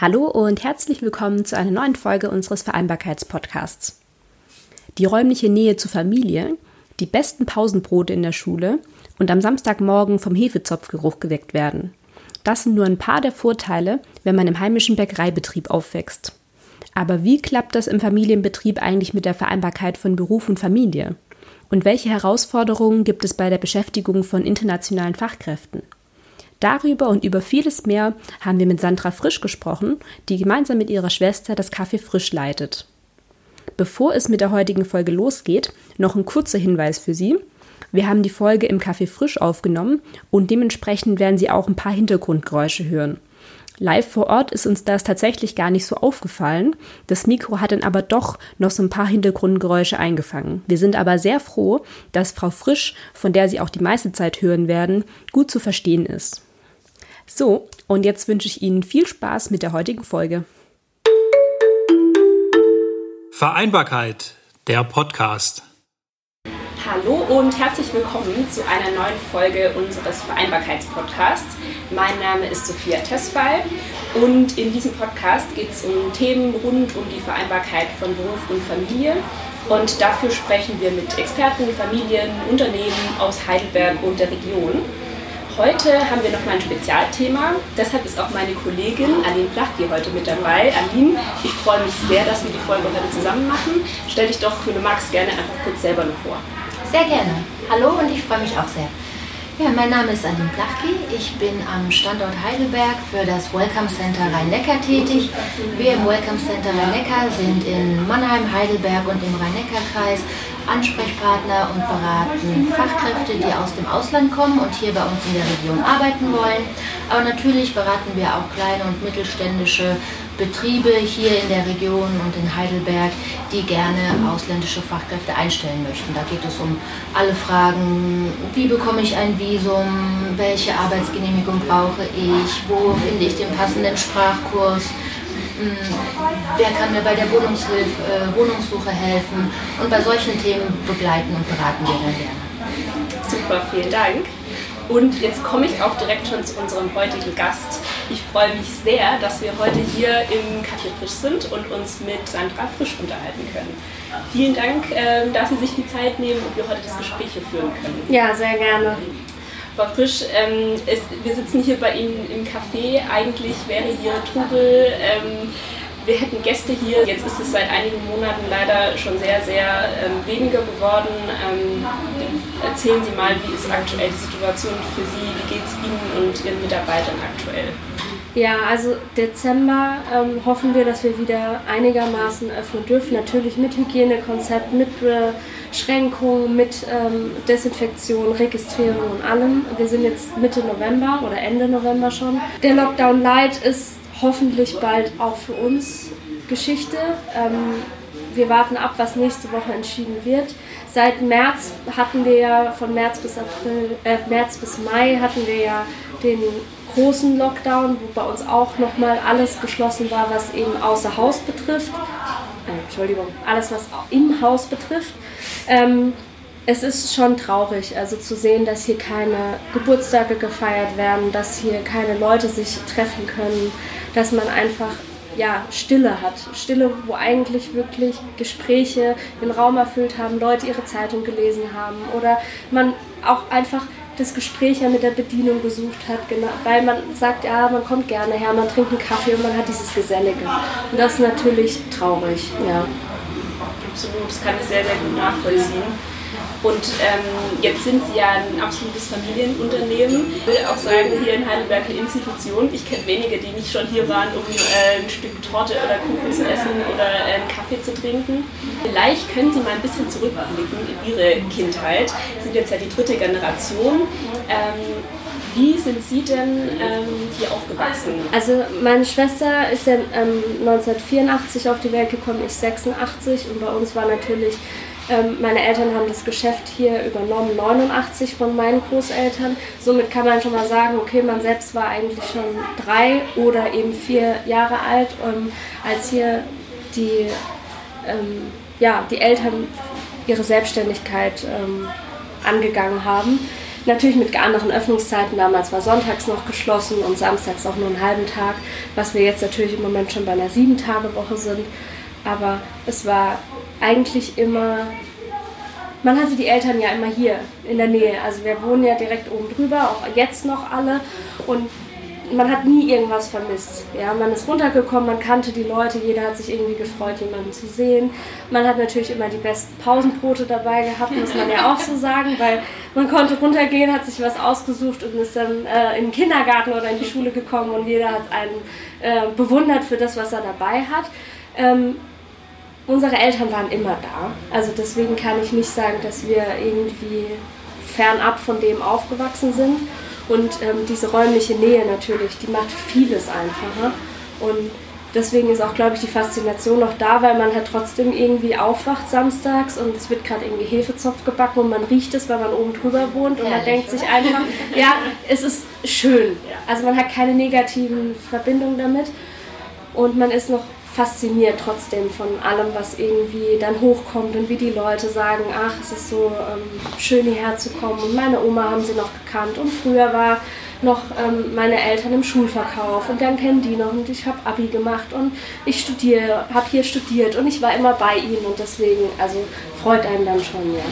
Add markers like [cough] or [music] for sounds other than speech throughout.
Hallo und herzlich willkommen zu einer neuen Folge unseres Vereinbarkeitspodcasts. Die räumliche Nähe zur Familie, die besten Pausenbrote in der Schule und am Samstagmorgen vom Hefezopfgeruch geweckt werden. Das sind nur ein paar der Vorteile, wenn man im heimischen Bäckereibetrieb aufwächst. Aber wie klappt das im Familienbetrieb eigentlich mit der Vereinbarkeit von Beruf und Familie? Und welche Herausforderungen gibt es bei der Beschäftigung von internationalen Fachkräften? Darüber und über vieles mehr haben wir mit Sandra Frisch gesprochen, die gemeinsam mit ihrer Schwester das Café Frisch leitet. Bevor es mit der heutigen Folge losgeht, noch ein kurzer Hinweis für Sie. Wir haben die Folge im Café Frisch aufgenommen und dementsprechend werden Sie auch ein paar Hintergrundgeräusche hören. Live vor Ort ist uns das tatsächlich gar nicht so aufgefallen. Das Mikro hat dann aber doch noch so ein paar Hintergrundgeräusche eingefangen. Wir sind aber sehr froh, dass Frau Frisch, von der Sie auch die meiste Zeit hören werden, gut zu verstehen ist. So, und jetzt wünsche ich Ihnen viel Spaß mit der heutigen Folge. Vereinbarkeit, der Podcast. Hallo und herzlich willkommen zu einer neuen Folge unseres Vereinbarkeitspodcasts. Mein Name ist Sophia Tesfall und in diesem Podcast geht es um Themen rund um die Vereinbarkeit von Beruf und Familie. Und dafür sprechen wir mit Experten, Familien, Unternehmen aus Heidelberg und der Region. Heute haben wir nochmal ein Spezialthema. Deshalb ist auch meine Kollegin Aline Plachki heute mit dabei. Aline, ich freue mich sehr, dass wir die Folge heute zusammen machen. Stell dich doch, wenn du magst, gerne einfach kurz selber noch vor. Sehr gerne. Hallo und ich freue mich auch sehr. Ja, mein Name ist Aline Plachki. Ich bin am Standort Heidelberg für das Welcome Center Rhein-Neckar tätig. Wir im Welcome Center Rhein-Neckar sind in Mannheim, Heidelberg und im Rhein-Neckar-Kreis Ansprechpartner und beraten Fachkräfte, die aus dem Ausland kommen und hier bei uns in der Region arbeiten wollen. Aber natürlich beraten wir auch kleine und mittelständische Betriebe hier in der Region und in Heidelberg, die gerne ausländische Fachkräfte einstellen möchten. Da geht es um alle Fragen, wie bekomme ich ein Visum, welche Arbeitsgenehmigung brauche ich, wo finde ich den passenden Sprachkurs, wer kann mir bei der Wohnungshilfe, äh, Wohnungssuche helfen und bei solchen Themen begleiten und beraten wir dann gerne. Super, vielen Dank. Und jetzt komme ich auch direkt schon zu unserem heutigen Gast. Ich freue mich sehr, dass wir heute hier im Café Frisch sind und uns mit Sandra Frisch unterhalten können. Vielen Dank, ähm, dass Sie sich die Zeit nehmen und wir heute das Gespräch hier führen können. Ja, sehr gerne. Frau Frisch, ähm, es, wir sitzen hier bei Ihnen im Café. Eigentlich wäre hier Trubel. Ähm, wir hätten Gäste hier. Jetzt ist es seit einigen Monaten leider schon sehr, sehr ähm, weniger geworden. Ähm, erzählen Sie mal, wie ist aktuell die Situation für Sie? Wie geht es Ihnen und Ihren Mitarbeitern aktuell? Ja, also Dezember ähm, hoffen wir, dass wir wieder einigermaßen öffnen dürfen. Natürlich mit Hygienekonzept, mit Beschränkungen, mit ähm, Desinfektion, Registrierung und allem. Wir sind jetzt Mitte November oder Ende November schon. Der Lockdown Light ist hoffentlich bald auch für uns Geschichte. Ähm, wir warten ab, was nächste Woche entschieden wird. Seit März hatten wir ja, von März bis April, äh, März bis Mai hatten wir ja den großen Lockdown, wo bei uns auch nochmal alles geschlossen war, was eben außer Haus betrifft. Äh, Entschuldigung, alles, was im Haus betrifft. Ähm, es ist schon traurig, also zu sehen, dass hier keine Geburtstage gefeiert werden, dass hier keine Leute sich treffen können, dass man einfach ja, Stille hat. Stille, wo eigentlich wirklich Gespräche den Raum erfüllt haben, Leute ihre Zeitung gelesen haben oder man auch einfach das Gespräch ja mit der Bedienung gesucht hat, genau, weil man sagt, ja, man kommt gerne her, man trinkt einen Kaffee und man hat dieses Gesellige. Und das ist natürlich traurig, ja. Absolut, das kann ich sehr, sehr gut nachvollziehen. Und ähm, jetzt sind Sie ja ein absolutes Familienunternehmen. Ich würde auch sagen, hier in Heidelberg eine Institution. Ich kenne wenige, die nicht schon hier waren, um äh, ein Stück Torte oder Kuchen zu essen oder äh, einen Kaffee zu trinken. Vielleicht können Sie mal ein bisschen zurückblicken in Ihre Kindheit. Sie sind jetzt ja die dritte Generation. Ähm, wie sind Sie denn ähm, hier aufgewachsen? Also meine Schwester ist ja ähm, 1984 auf die Welt gekommen, ich 86 und bei uns war natürlich ähm, meine Eltern haben das Geschäft hier übernommen, 89 von meinen Großeltern. Somit kann man schon mal sagen, okay, man selbst war eigentlich schon drei oder eben vier Jahre alt, ähm, als hier die, ähm, ja, die Eltern ihre Selbstständigkeit ähm, angegangen haben. Natürlich mit anderen Öffnungszeiten. Damals war sonntags noch geschlossen und samstags auch nur einen halben Tag, was wir jetzt natürlich im Moment schon bei einer Sieben-Tage-Woche sind. Aber es war eigentlich immer man hatte die Eltern ja immer hier in der Nähe. Also wir wohnen ja direkt oben drüber, auch jetzt noch alle. Und man hat nie irgendwas vermisst. Ja, man ist runtergekommen, man kannte die Leute, jeder hat sich irgendwie gefreut, jemanden zu sehen. Man hat natürlich immer die besten Pausenbrote dabei gehabt, muss man ja auch so sagen, weil man konnte runtergehen, hat sich was ausgesucht und ist dann äh, in den Kindergarten oder in die Schule gekommen und jeder hat einen äh, bewundert für das, was er dabei hat. Ähm, unsere Eltern waren immer da. Also deswegen kann ich nicht sagen, dass wir irgendwie fernab von dem aufgewachsen sind. Und ähm, diese räumliche Nähe natürlich, die macht vieles einfacher. Und deswegen ist auch, glaube ich, die Faszination noch da, weil man halt trotzdem irgendwie aufwacht samstags und es wird gerade irgendwie Hefezopf gebacken und man riecht es, weil man oben drüber wohnt und Herrlich, man denkt sich einfach, ja, es ist schön. Also man hat keine negativen Verbindungen damit und man ist noch fasziniert trotzdem von allem, was irgendwie dann hochkommt und wie die Leute sagen, ach, es ist so ähm, schön hierher zu kommen. Und meine Oma haben sie noch gekannt und früher war noch ähm, meine Eltern im Schulverkauf und dann kennen die noch und ich habe Abi gemacht und ich studiere, habe hier studiert und ich war immer bei ihnen und deswegen, also freut einen dann schon, ja.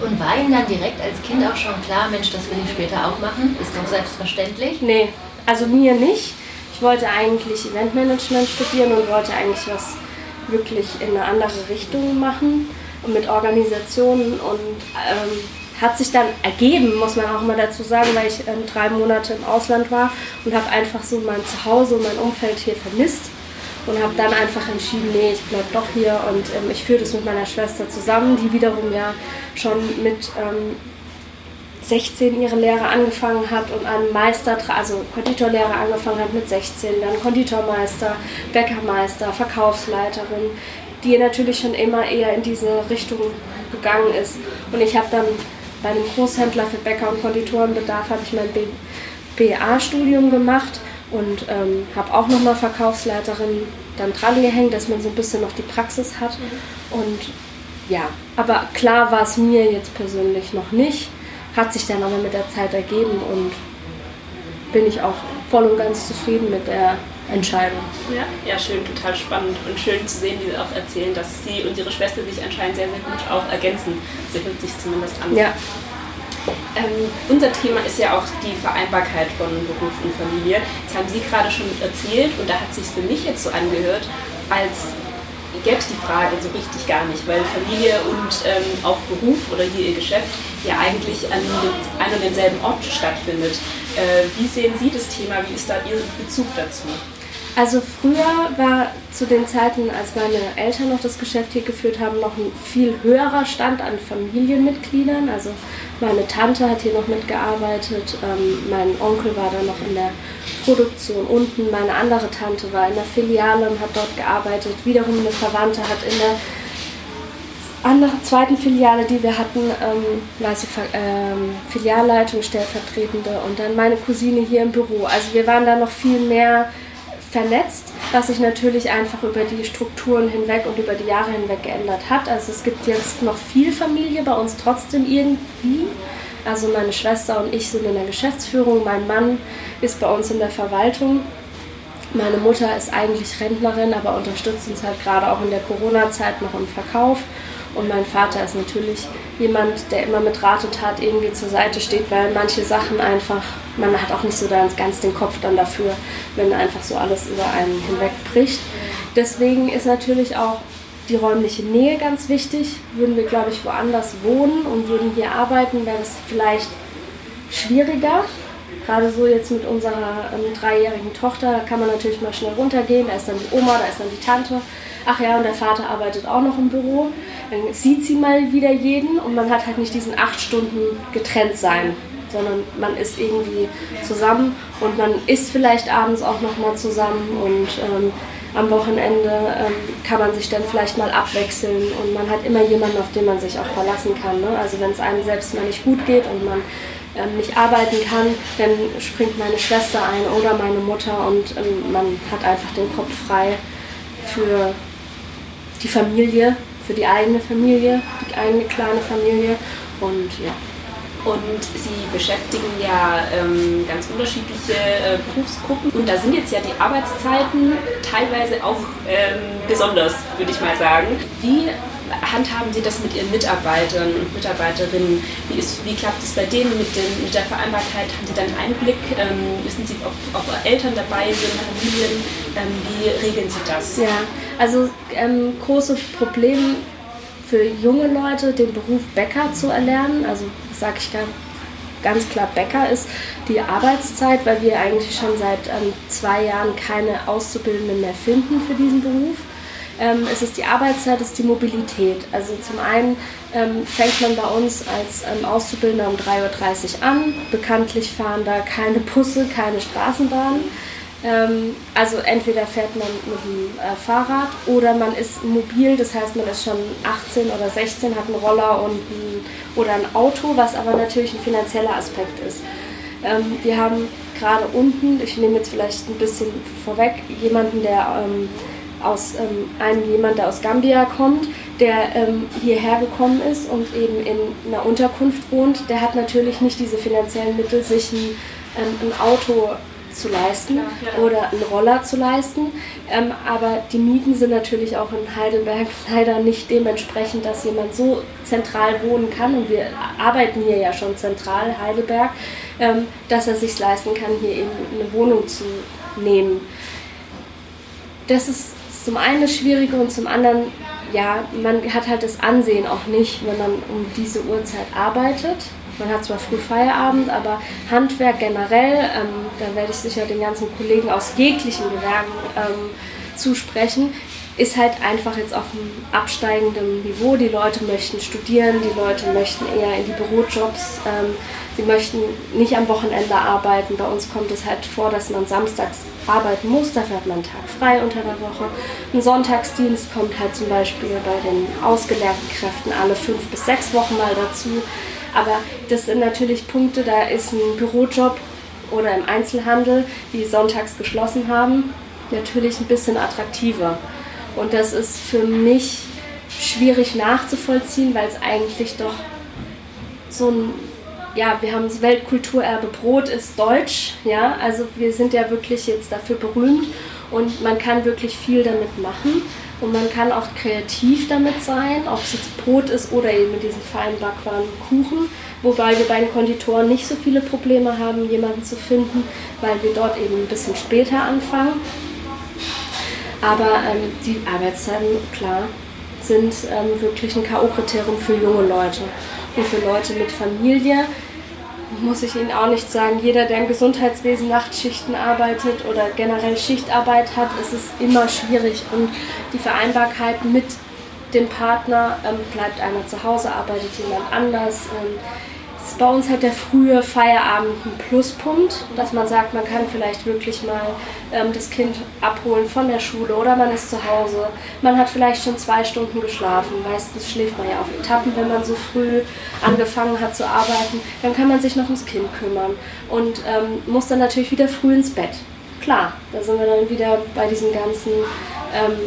Und war Ihnen dann direkt als Kind auch schon klar, Mensch, das will ich später auch machen? Ist doch selbstverständlich? Nee, also mir nicht. Ich wollte eigentlich Eventmanagement studieren und wollte eigentlich was wirklich in eine andere Richtung machen und mit Organisationen und ähm, hat sich dann ergeben, muss man auch mal dazu sagen, weil ich ähm, drei Monate im Ausland war und habe einfach so mein Zuhause und mein Umfeld hier vermisst und habe dann einfach entschieden, nee, ich bleibe doch hier und ähm, ich führe das mit meiner Schwester zusammen, die wiederum ja schon mit ähm, 16 ihre Lehre angefangen hat und einen Meister, also Konditorlehre angefangen hat mit 16, dann Konditormeister, Bäckermeister, Verkaufsleiterin, die natürlich schon immer eher in diese Richtung gegangen ist. Und ich habe dann bei einem Großhändler für Bäcker- und Konditorenbedarf habe ich mein BA-Studium gemacht und ähm, habe auch nochmal Verkaufsleiterin dann dran gehängt, dass man so ein bisschen noch die Praxis hat. Und ja, aber klar war es mir jetzt persönlich noch nicht hat sich dann aber mit der Zeit ergeben und bin ich auch voll und ganz zufrieden mit der Entscheidung. Ja, ja, schön, total spannend und schön zu sehen, wie Sie auch erzählen, dass Sie und Ihre Schwester sich anscheinend sehr, sehr gut auch ergänzen. So hört sich zumindest an. Ja. Ähm, unser Thema ist ja auch die Vereinbarkeit von Beruf und Familie. Das haben Sie gerade schon erzählt und da hat sich für mich jetzt so angehört, als gäbe es die Frage so richtig gar nicht, weil Familie und ähm, auch Beruf oder hier Ihr Geschäft ja eigentlich an einem und denselben Ort stattfindet. Äh, wie sehen Sie das Thema? Wie ist da Ihr Bezug dazu? Also früher war zu den Zeiten, als meine Eltern noch das Geschäft hier geführt haben, noch ein viel höherer Stand an Familienmitgliedern. Also meine Tante hat hier noch mitgearbeitet, ähm, mein Onkel war da noch in der Produktion unten, meine andere Tante war in der Filiale und hat dort gearbeitet. Wiederum eine Verwandte hat in der anderen zweiten Filiale, die wir hatten, ähm, war sie ähm, Filialleitung, stellvertretende und dann meine Cousine hier im Büro. Also wir waren da noch viel mehr vernetzt, was sich natürlich einfach über die Strukturen hinweg und über die Jahre hinweg geändert hat. Also es gibt jetzt noch viel Familie bei uns trotzdem irgendwie. Also meine Schwester und ich sind in der Geschäftsführung, mein Mann ist bei uns in der Verwaltung. Meine Mutter ist eigentlich Rentnerin, aber unterstützt uns halt gerade auch in der Corona-Zeit noch im Verkauf. Und mein Vater ist natürlich jemand, der immer mit Rat und Tat irgendwie zur Seite steht, weil manche Sachen einfach, man hat auch nicht so ganz den Kopf dann dafür, wenn einfach so alles über einen hinwegbricht. Deswegen ist natürlich auch die räumliche Nähe ganz wichtig. Würden wir, glaube ich, woanders wohnen und würden hier arbeiten, wäre es vielleicht schwieriger. Gerade so jetzt mit unserer ähm, dreijährigen Tochter, da kann man natürlich mal schnell runtergehen. Da ist dann die Oma, da ist dann die Tante. Ach ja, und der Vater arbeitet auch noch im Büro. Dann sieht sie mal wieder jeden und man hat halt nicht diesen acht Stunden getrennt sein, sondern man ist irgendwie zusammen und man isst vielleicht abends auch noch mal zusammen und ähm, am Wochenende ähm, kann man sich dann vielleicht mal abwechseln und man hat immer jemanden, auf den man sich auch verlassen kann. Ne? Also wenn es einem selbst mal nicht gut geht und man ähm, nicht arbeiten kann, dann springt meine Schwester ein oder meine Mutter und ähm, man hat einfach den Kopf frei für die Familie, für die eigene Familie, die eigene kleine Familie und ja. Und Sie beschäftigen ja ähm, ganz unterschiedliche äh, Berufsgruppen. Und da sind jetzt ja die Arbeitszeiten teilweise auch ähm, besonders, würde ich mal sagen. Wie handhaben Sie das mit Ihren Mitarbeitern und Mitarbeiterinnen? Wie, ist, wie klappt es bei denen mit, den, mit der Vereinbarkeit? Haben Sie dann Einblick? Ähm, wissen Sie, ob, ob Eltern dabei sind, Familien? Ähm, wie regeln Sie das? Ja, also ähm, große Problem für junge Leute, den Beruf Bäcker zu erlernen. Also sage ich ganz, ganz klar, Bäcker ist die Arbeitszeit, weil wir eigentlich schon seit ähm, zwei Jahren keine Auszubildenden mehr finden für diesen Beruf. Ähm, es ist die Arbeitszeit, es ist die Mobilität. Also zum einen ähm, fängt man bei uns als ähm, Auszubildender um 3.30 Uhr an. Bekanntlich fahren da keine Busse, keine Straßenbahnen. Ähm, also entweder fährt man mit dem äh, Fahrrad oder man ist mobil, das heißt man ist schon 18 oder 16, hat einen Roller und ein, oder ein Auto, was aber natürlich ein finanzieller Aspekt ist. Ähm, wir haben gerade unten, ich nehme jetzt vielleicht ein bisschen vorweg, jemanden, der ähm, aus ähm, einem jemand, der aus Gambia kommt, der ähm, hierher gekommen ist und eben in einer Unterkunft wohnt, der hat natürlich nicht diese finanziellen Mittel, sich ein, ähm, ein Auto zu leisten ja, oder einen Roller zu leisten. Ähm, aber die Mieten sind natürlich auch in Heidelberg [laughs] leider nicht dementsprechend, dass jemand so zentral wohnen kann. Und wir arbeiten hier ja schon zentral, Heidelberg, ähm, dass er sich leisten kann, hier eben eine Wohnung zu nehmen. Das ist zum einen das Schwierige und zum anderen, ja, man hat halt das Ansehen auch nicht, wenn man um diese Uhrzeit arbeitet. Man hat zwar früh Feierabend, aber Handwerk generell, ähm, da werde ich sicher den ganzen Kollegen aus jeglichen Gewerken ähm, zusprechen, ist halt einfach jetzt auf einem absteigenden Niveau. Die Leute möchten studieren, die Leute möchten eher in die Bürojobs, ähm, sie möchten nicht am Wochenende arbeiten. Bei uns kommt es halt vor, dass man samstags arbeiten muss, dafür hat man einen Tag frei unter der Woche. Ein Sonntagsdienst kommt halt zum Beispiel bei den ausgelernten Kräften alle fünf bis sechs Wochen mal dazu. Aber das sind natürlich Punkte, da ist ein Bürojob oder im Einzelhandel, die sonntags geschlossen haben, natürlich ein bisschen attraktiver. Und das ist für mich schwierig nachzuvollziehen, weil es eigentlich doch so ein, ja, wir haben das Weltkulturerbe Brot ist deutsch, ja, also wir sind ja wirklich jetzt dafür berühmt und man kann wirklich viel damit machen. Und man kann auch kreativ damit sein, ob es jetzt Brot ist oder eben mit diesen feinen Backwaren Kuchen. Wobei wir bei den Konditoren nicht so viele Probleme haben, jemanden zu finden, weil wir dort eben ein bisschen später anfangen. Aber ähm, die Arbeitszeiten, klar, sind ähm, wirklich ein K.O.-Kriterium für junge Leute. Und für Leute mit Familie muss ich Ihnen auch nicht sagen, jeder, der im Gesundheitswesen Nachtschichten arbeitet oder generell Schichtarbeit hat, ist es immer schwierig. Und die Vereinbarkeit mit dem Partner ähm, bleibt einer zu Hause, arbeitet jemand anders. Ähm, bei uns halt der frühe Feierabend ein Pluspunkt, dass man sagt, man kann vielleicht wirklich mal ähm, das Kind abholen von der Schule oder man ist zu Hause. Man hat vielleicht schon zwei Stunden geschlafen. Meistens schläft man ja auf Etappen, wenn man so früh angefangen hat zu arbeiten. Dann kann man sich noch ums Kind kümmern und ähm, muss dann natürlich wieder früh ins Bett. Klar, da sind wir dann wieder bei diesem ganzen ähm,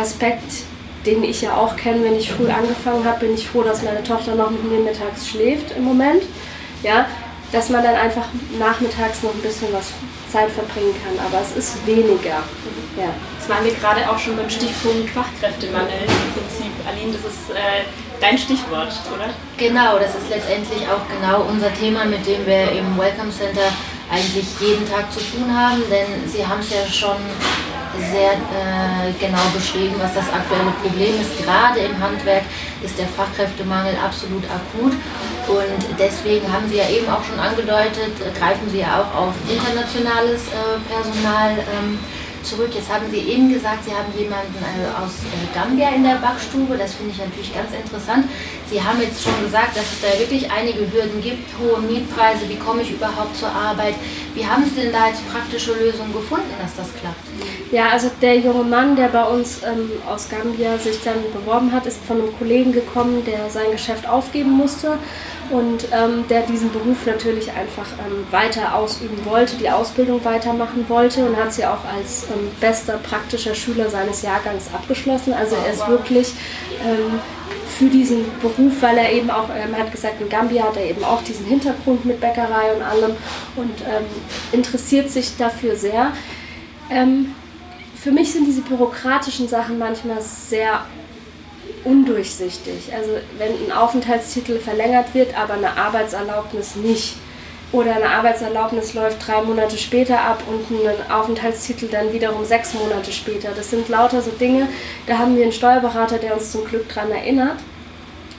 Aspekt den ich ja auch kenne, wenn ich früh angefangen habe, bin ich froh, dass meine Tochter noch mit mir mittags schläft im Moment. Ja, dass man dann einfach nachmittags noch ein bisschen was Zeit verbringen kann, aber es ist weniger. Ja. Jetzt waren wir gerade auch schon beim Stichpunkt Fachkräftemangel im Prinzip. Aline, das ist äh, dein Stichwort, oder? Genau, das ist letztendlich auch genau unser Thema, mit dem wir im Welcome Center eigentlich jeden Tag zu tun haben, denn Sie haben es ja schon sehr äh, genau beschrieben, was das aktuelle Problem ist. Gerade im Handwerk ist der Fachkräftemangel absolut akut und deswegen haben Sie ja eben auch schon angedeutet, greifen Sie ja auch auf internationales äh, Personal ähm, zurück. Jetzt haben Sie eben gesagt, Sie haben jemanden äh, aus äh, Gambia in der Backstube. Das finde ich natürlich ganz interessant. Sie haben jetzt schon gesagt, dass es da wirklich einige Hürden gibt, hohe Mietpreise. Wie komme ich überhaupt zur Arbeit? Wie haben Sie denn da jetzt praktische Lösungen gefunden, dass das klappt? Ja, also der junge Mann, der bei uns ähm, aus Gambia sich dann beworben hat, ist von einem Kollegen gekommen, der sein Geschäft aufgeben musste und ähm, der diesen Beruf natürlich einfach ähm, weiter ausüben wollte, die Ausbildung weitermachen wollte und hat sie auch als ähm, bester praktischer Schüler seines Jahrgangs abgeschlossen. Also er ist wirklich ähm, für diesen Beruf, weil er eben auch, ähm, hat gesagt, in Gambia hat er eben auch diesen Hintergrund mit Bäckerei und allem und ähm, interessiert sich dafür sehr. Für mich sind diese bürokratischen Sachen manchmal sehr undurchsichtig. Also wenn ein Aufenthaltstitel verlängert wird, aber eine Arbeitserlaubnis nicht. Oder eine Arbeitserlaubnis läuft drei Monate später ab und ein Aufenthaltstitel dann wiederum sechs Monate später. Das sind lauter so Dinge, da haben wir einen Steuerberater, der uns zum Glück daran erinnert.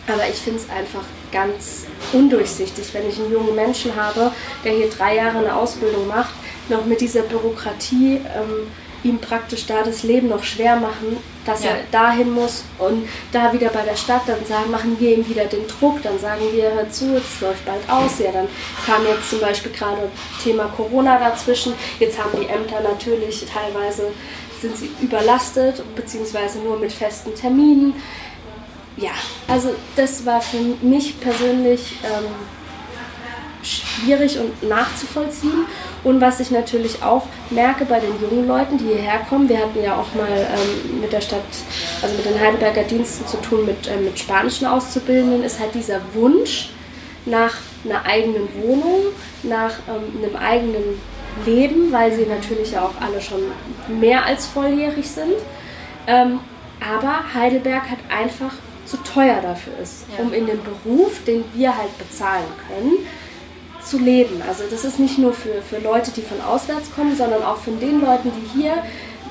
Aber ich finde es einfach ganz undurchsichtig, wenn ich einen jungen Menschen habe, der hier drei Jahre eine Ausbildung macht, noch mit dieser Bürokratie. Ähm, ihm praktisch da das Leben noch schwer machen, dass ja. er dahin muss und da wieder bei der Stadt, dann sagen, machen wir ihm wieder den Druck, dann sagen wir, hör zu, es läuft bald aus. Ja, dann kam jetzt zum Beispiel gerade Thema Corona dazwischen. Jetzt haben die Ämter natürlich teilweise sind sie überlastet, beziehungsweise nur mit festen Terminen. Ja, also das war für mich persönlich ähm, schwierig und nachzuvollziehen. Und was ich natürlich auch merke bei den jungen Leuten, die hierher kommen, wir hatten ja auch mal ähm, mit der Stadt, also mit den Heidelberger Diensten zu tun mit, äh, mit spanischen Auszubildenden, ist halt dieser Wunsch nach einer eigenen Wohnung, nach ähm, einem eigenen Leben, weil sie natürlich ja auch alle schon mehr als volljährig sind. Ähm, aber Heidelberg hat einfach zu teuer dafür ist, ja. um in dem Beruf, den wir halt bezahlen können, zu leben. Also das ist nicht nur für, für Leute, die von auswärts kommen, sondern auch von den Leuten, die hier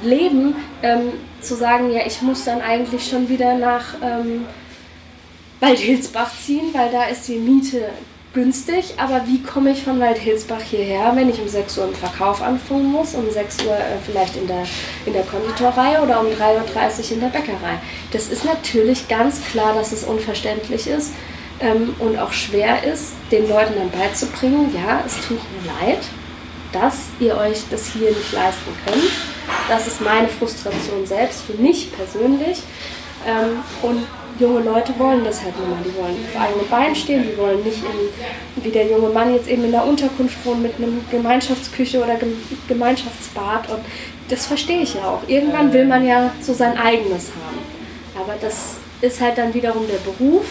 leben, ähm, zu sagen, ja, ich muss dann eigentlich schon wieder nach ähm, Waldhilsbach ziehen, weil da ist die Miete günstig, aber wie komme ich von Waldhilsbach hierher, wenn ich um 6 Uhr im Verkauf anfangen muss, um 6 Uhr äh, vielleicht in der, in der Konditorei oder um 3.30 Uhr in der Bäckerei? Das ist natürlich ganz klar, dass es unverständlich ist ähm, und auch schwer ist, den Leuten dann beizubringen, ja, es tut mir leid, dass ihr euch das hier nicht leisten könnt. Das ist meine Frustration selbst für mich persönlich. Ähm, und junge Leute wollen das halt nun mal. Die wollen auf eigenen Beinen stehen, die wollen nicht in, wie der junge Mann jetzt eben in der Unterkunft wohnen mit einem Gemeinschaftsküche oder Gemeinschaftsbad. Und das verstehe ich ja auch. Irgendwann will man ja so sein eigenes haben. Aber das ist halt dann wiederum der Beruf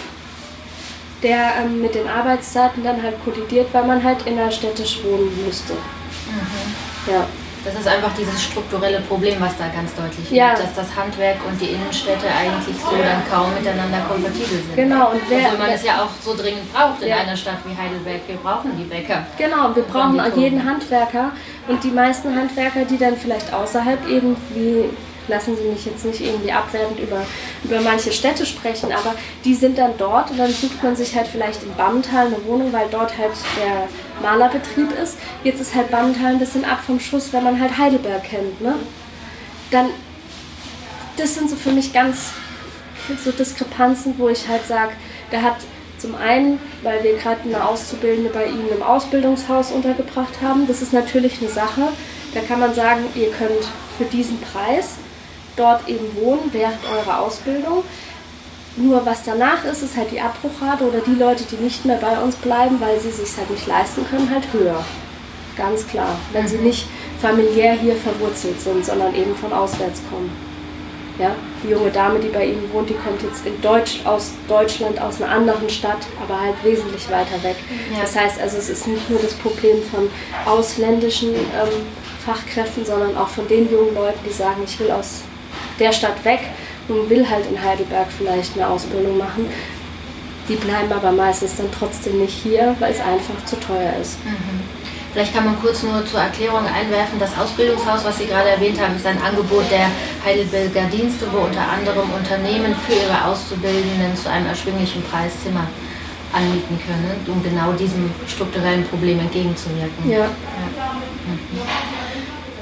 der ähm, mit den Arbeitszeiten dann halt kollidiert, weil man halt innerstädtisch wohnen müsste. Mhm. Ja. Das ist einfach dieses strukturelle Problem, was da ganz deutlich ja. wird, dass das Handwerk und die Innenstädte eigentlich so dann kaum miteinander kompatibel sind. Genau. Und wer, Obwohl man wer, es ja auch so dringend braucht in ja. einer Stadt wie Heidelberg. Wir brauchen die Bäcker. Genau, wir brauchen jeden Handwerker. Und die meisten Handwerker, die dann vielleicht außerhalb irgendwie lassen Sie mich jetzt nicht irgendwie abwertend über, über manche Städte sprechen, aber die sind dann dort und dann sucht man sich halt vielleicht in Bammental eine Wohnung, weil dort halt der Malerbetrieb ist. Jetzt ist halt Bammental ein bisschen ab vom Schuss, wenn man halt Heidelberg kennt, ne? Dann, das sind so für mich ganz so Diskrepanzen, wo ich halt sage, der hat zum einen, weil wir gerade eine Auszubildende bei Ihnen im Ausbildungshaus untergebracht haben, das ist natürlich eine Sache. Da kann man sagen, ihr könnt für diesen Preis dort eben wohnen während eurer Ausbildung. Nur was danach ist, ist halt die Abbruchrate oder die Leute, die nicht mehr bei uns bleiben, weil sie sich halt nicht leisten können, halt höher. Ganz klar. Wenn sie nicht familiär hier verwurzelt sind, sondern eben von auswärts kommen. Ja, die junge Dame, die bei Ihnen wohnt, die kommt jetzt in Deutsch, aus Deutschland, aus einer anderen Stadt, aber halt wesentlich weiter weg. Ja. Das heißt also, es ist nicht nur das Problem von ausländischen ähm, Fachkräften, sondern auch von den jungen Leuten, die sagen, ich will aus der Stadt weg und will halt in Heidelberg vielleicht eine Ausbildung machen. Die bleiben aber meistens dann trotzdem nicht hier, weil es einfach zu teuer ist. Mhm. Vielleicht kann man kurz nur zur Erklärung einwerfen, das Ausbildungshaus, was Sie gerade erwähnt haben, ist ein Angebot der Heidelberger Dienste, wo unter anderem Unternehmen für ihre Auszubildenden zu einem erschwinglichen Preis Zimmer anmieten können, um genau diesem strukturellen Problem entgegenzuwirken. Ja. ja. Mhm.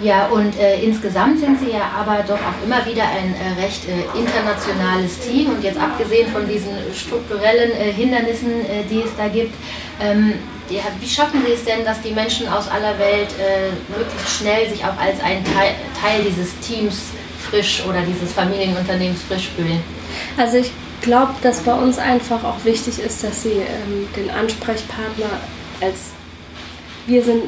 Ja, und äh, insgesamt sind Sie ja aber doch auch immer wieder ein äh, recht äh, internationales Team. Und jetzt abgesehen von diesen strukturellen äh, Hindernissen, äh, die es da gibt, ähm, ja, wie schaffen Sie es denn, dass die Menschen aus aller Welt äh, möglichst schnell sich auch als ein Teil, Teil dieses Teams frisch oder dieses Familienunternehmens frisch fühlen? Also ich glaube, dass bei uns einfach auch wichtig ist, dass Sie ähm, den Ansprechpartner als wir sind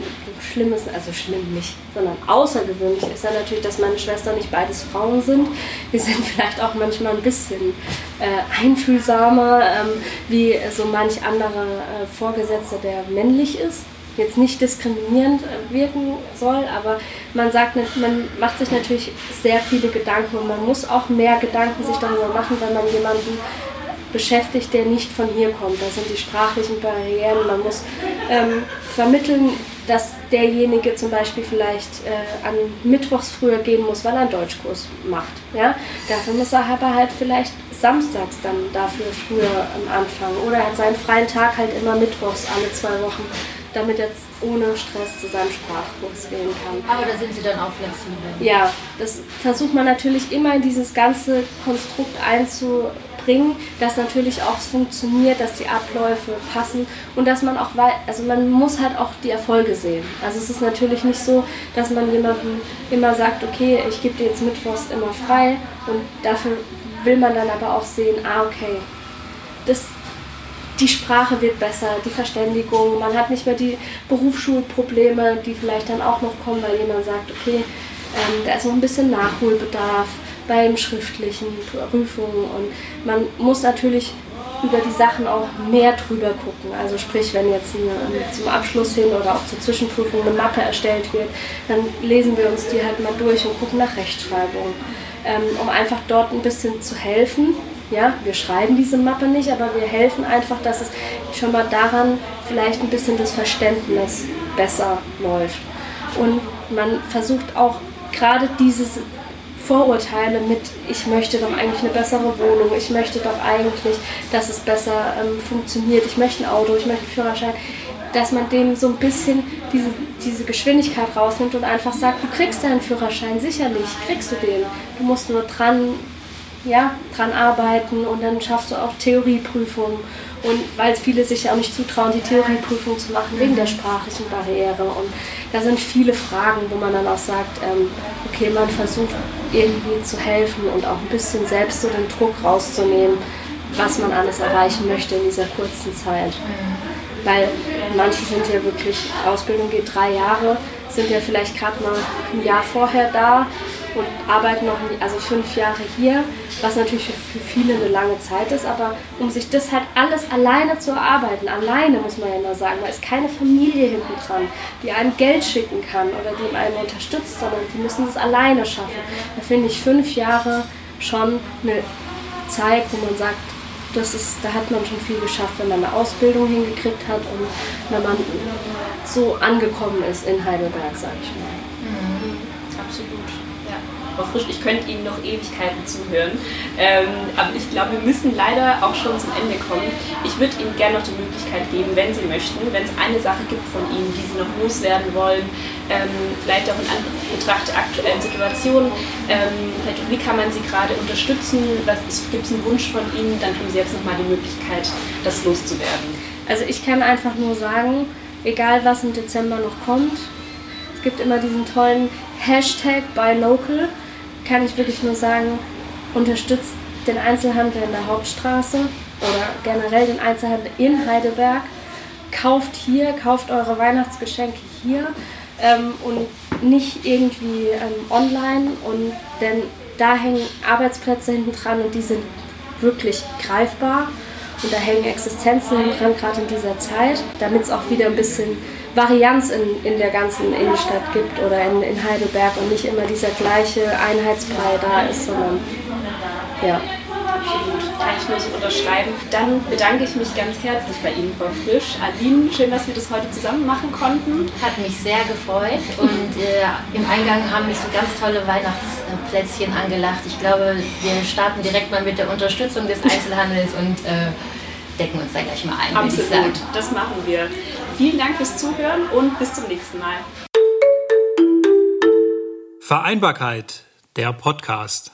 schlimm ist, also schlimm nicht, sondern außergewöhnlich ist dann natürlich, dass meine Schwester nicht beides Frauen sind. Wir sind [laughs] vielleicht auch manchmal ein bisschen äh, einfühlsamer, ähm, wie so manch andere äh, Vorgesetzte, der männlich ist. Jetzt nicht diskriminierend äh, wirken soll, aber man sagt, man macht sich natürlich sehr viele Gedanken und man muss auch mehr Gedanken sich darüber machen, wenn man jemanden beschäftigt, der nicht von hier kommt. Da sind die sprachlichen Barrieren. Man muss ähm, vermitteln, dass derjenige zum Beispiel vielleicht äh, an Mittwochs früher gehen muss, weil er einen Deutschkurs macht. Ja? Dafür muss er aber halt vielleicht samstags dann dafür früher anfangen. Oder er hat seinen freien Tag halt immer Mittwochs alle zwei Wochen, damit er ohne Stress zu seinem Sprachkurs gehen kann. Aber da sind Sie dann auch flexibel. Ja, das versucht man natürlich immer in dieses ganze Konstrukt einzu bringen, dass natürlich auch funktioniert, dass die Abläufe passen und dass man auch weiß, also man muss halt auch die Erfolge sehen. Also es ist natürlich nicht so, dass man jemandem immer sagt, okay, ich gebe dir jetzt Mittwochs immer frei und dafür will man dann aber auch sehen, ah okay, das, die Sprache wird besser, die Verständigung, man hat nicht mehr die Berufsschulprobleme, die vielleicht dann auch noch kommen, weil jemand sagt, okay, ähm, da ist noch ein bisschen Nachholbedarf beim schriftlichen Prüfungen und man muss natürlich über die Sachen auch mehr drüber gucken. Also sprich, wenn jetzt eine, zum Abschluss hin oder auch zur Zwischenprüfung eine Mappe erstellt wird, dann lesen wir uns die halt mal durch und gucken nach Rechtschreibung, ähm, um einfach dort ein bisschen zu helfen. Ja, wir schreiben diese Mappe nicht, aber wir helfen einfach, dass es schon mal daran vielleicht ein bisschen das Verständnis besser läuft. Und man versucht auch gerade dieses Vorurteile mit, ich möchte doch eigentlich eine bessere Wohnung, ich möchte doch eigentlich, dass es besser ähm, funktioniert, ich möchte ein Auto, ich möchte einen Führerschein, dass man dem so ein bisschen diese, diese Geschwindigkeit rausnimmt und einfach sagt, du kriegst deinen Führerschein, sicherlich kriegst du den. Du musst nur dran, ja, dran arbeiten und dann schaffst du auch Theorieprüfungen. Und weil viele sich ja auch nicht zutrauen, die Theorieprüfung zu machen, wegen der sprachlichen Barriere. Und da sind viele Fragen, wo man dann auch sagt, ähm, okay, man versucht irgendwie zu helfen und auch ein bisschen selbst so den Druck rauszunehmen, was man alles erreichen möchte in dieser kurzen Zeit. Weil manche sind ja wirklich, Ausbildung geht drei Jahre, sind ja vielleicht gerade mal ein Jahr vorher da und arbeiten noch also fünf Jahre hier, was natürlich für viele eine lange Zeit ist, aber um sich das halt alles alleine zu erarbeiten, alleine muss man ja immer sagen, da ist keine Familie hinten dran, die einem Geld schicken kann oder die einen unterstützt, sondern die müssen es alleine schaffen. Da finde ich fünf Jahre schon eine Zeit, wo man sagt, das ist, da hat man schon viel geschafft, wenn man eine Ausbildung hingekriegt hat und wenn man so angekommen ist in Heidelberg, sage ich mal. Frau Frisch, ich könnte Ihnen noch Ewigkeiten zuhören, ähm, aber ich glaube, wir müssen leider auch schon zum Ende kommen. Ich würde Ihnen gerne noch die Möglichkeit geben, wenn Sie möchten, wenn es eine Sache gibt von Ihnen, die Sie noch loswerden wollen, ähm, vielleicht auch in Anbetracht der aktuellen Situation, ähm, wie kann man Sie gerade unterstützen, gibt es einen Wunsch von Ihnen, dann haben Sie jetzt nochmal die Möglichkeit, das loszuwerden. Also ich kann einfach nur sagen, egal was im Dezember noch kommt, es gibt immer diesen tollen Hashtag Buy Local kann ich wirklich nur sagen, unterstützt den Einzelhandel in der Hauptstraße oder generell den Einzelhandel in Heidelberg. Kauft hier, kauft eure Weihnachtsgeschenke hier ähm, und nicht irgendwie ähm, online. Und denn da hängen Arbeitsplätze hinten dran und die sind wirklich greifbar. Und da hängen Existenzen hinten dran, gerade in dieser Zeit, damit es auch wieder ein bisschen Varianz in, in der ganzen Innenstadt gibt oder in, in Heidelberg und nicht immer dieser gleiche Einheitsbrei da ist, sondern ja. Kann ich nur so unterschreiben. Dann bedanke ich mich ganz herzlich bei Ihnen, Frau Frisch. Aline, schön, dass wir das heute zusammen machen konnten. Hat mich sehr gefreut und äh, im Eingang haben mich so ganz tolle Weihnachtsplätzchen angelacht. Ich glaube, wir starten direkt mal mit der Unterstützung des Einzelhandels und äh, decken uns da gleich mal ein. Absolut, das machen wir. Vielen Dank fürs Zuhören und bis zum nächsten Mal. Vereinbarkeit, der Podcast.